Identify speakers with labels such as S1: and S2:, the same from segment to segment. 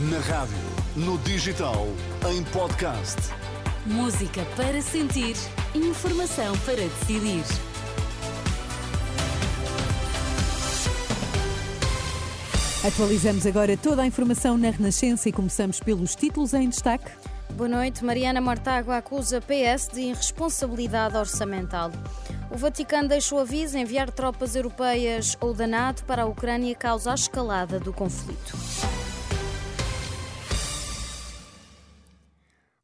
S1: Na rádio, no digital, em podcast.
S2: Música para sentir, informação para decidir.
S3: Atualizamos agora toda a informação na Renascença e começamos pelos títulos em destaque.
S4: Boa noite. Mariana Mortágua acusa PS de irresponsabilidade orçamental. O Vaticano deixou aviso enviar tropas europeias ou da NATO para a Ucrânia causa a escalada do conflito.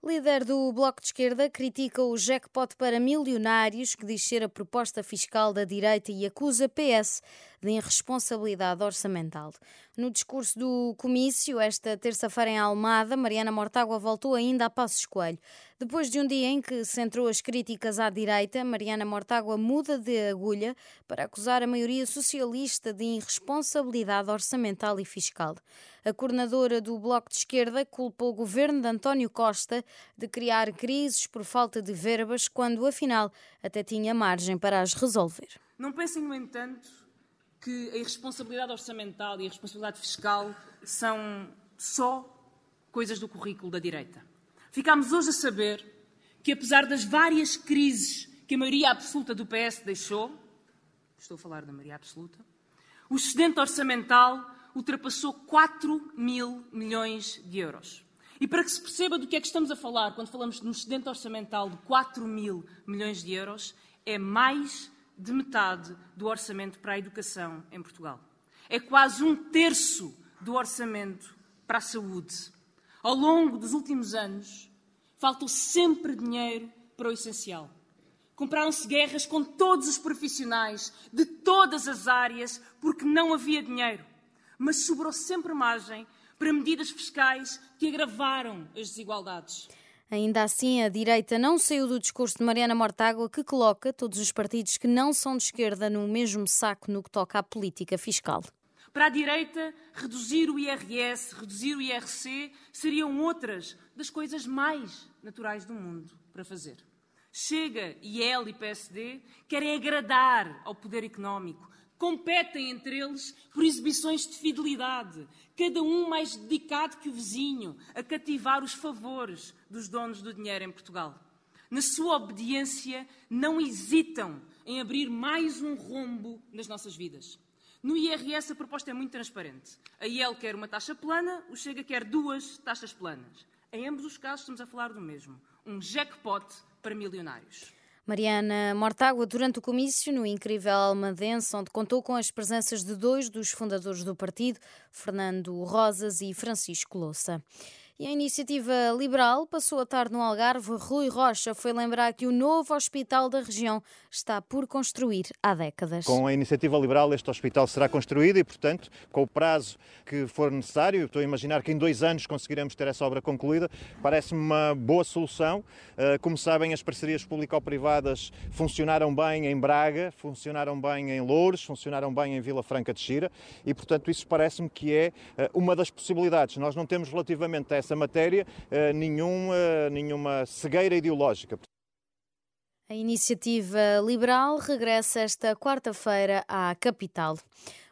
S4: Líder do Bloco de Esquerda critica o jackpot para milionários que diz ser a proposta fiscal da direita e acusa PS de irresponsabilidade orçamental. No discurso do comício, esta terça-feira em Almada, Mariana Mortágua voltou ainda a Passos Coelho. Depois de um dia em que centrou as críticas à direita, Mariana Mortágua muda de agulha para acusar a maioria socialista de irresponsabilidade orçamental e fiscal. A coordenadora do Bloco de Esquerda culpou o governo de António Costa de criar crises por falta de verbas, quando afinal até tinha margem para as resolver.
S5: Não pensem, no entanto, que a irresponsabilidade orçamental e a responsabilidade fiscal são só coisas do currículo da direita. Ficámos hoje a saber que, apesar das várias crises que a maioria absoluta do PS deixou, estou a falar da maioria absoluta, o excedente orçamental ultrapassou 4 mil milhões de euros. E para que se perceba do que é que estamos a falar quando falamos de um excedente orçamental de 4 mil milhões de euros, é mais de metade do orçamento para a educação em Portugal. É quase um terço do orçamento para a saúde. Ao longo dos últimos anos, faltou sempre dinheiro para o essencial. Compraram-se guerras com todos os profissionais de todas as áreas porque não havia dinheiro. Mas sobrou sempre margem para medidas fiscais que agravaram as desigualdades.
S4: Ainda assim, a direita não saiu do discurso de Mariana Mortágua, que coloca todos os partidos que não são de esquerda no mesmo saco no que toca à política fiscal.
S5: Para a direita, reduzir o IRS, reduzir o IRC seriam outras das coisas mais naturais do mundo para fazer. Chega, IEL e PSD querem agradar ao poder económico, competem entre eles por exibições de fidelidade, cada um mais dedicado que o vizinho a cativar os favores dos donos do dinheiro em Portugal. Na sua obediência, não hesitam em abrir mais um rombo nas nossas vidas. No IRS, a proposta é muito transparente. A IEL quer uma taxa plana, o Chega quer duas taxas planas. Em ambos os casos, estamos a falar do mesmo: um jackpot para milionários.
S4: Mariana Mortágua, durante o comício no incrível Almadense, onde contou com as presenças de dois dos fundadores do partido, Fernando Rosas e Francisco Louça. E a iniciativa liberal passou a tarde no Algarve. Rui Rocha foi lembrar que o novo hospital da região está por construir há décadas.
S6: Com a iniciativa liberal, este hospital será construído e, portanto, com o prazo que for necessário, estou a imaginar que em dois anos conseguiremos ter essa obra concluída, parece-me uma boa solução. Eh, como sabem, as parcerias público-privadas funcionaram bem em Braga, funcionaram bem em Louros, funcionaram bem em Vila Franca de Xira e, portanto, isso parece-me que é eh, uma das possibilidades. Nós não temos relativamente a essa matéria eh, nenhum, nenhuma cegueira ideológica.
S4: A iniciativa liberal regressa esta quarta-feira à capital.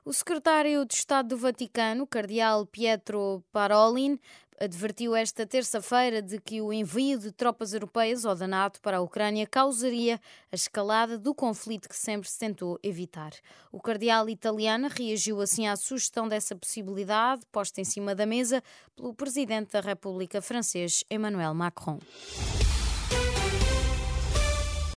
S4: O secretário de Estado do Vaticano, cardeal Pietro Parolin, advertiu esta terça-feira de que o envio de tropas europeias ou da NATO para a Ucrânia causaria a escalada do conflito que sempre se tentou evitar. O cardeal italiano reagiu assim à sugestão dessa possibilidade posta em cima da mesa pelo presidente da República francês Emmanuel Macron.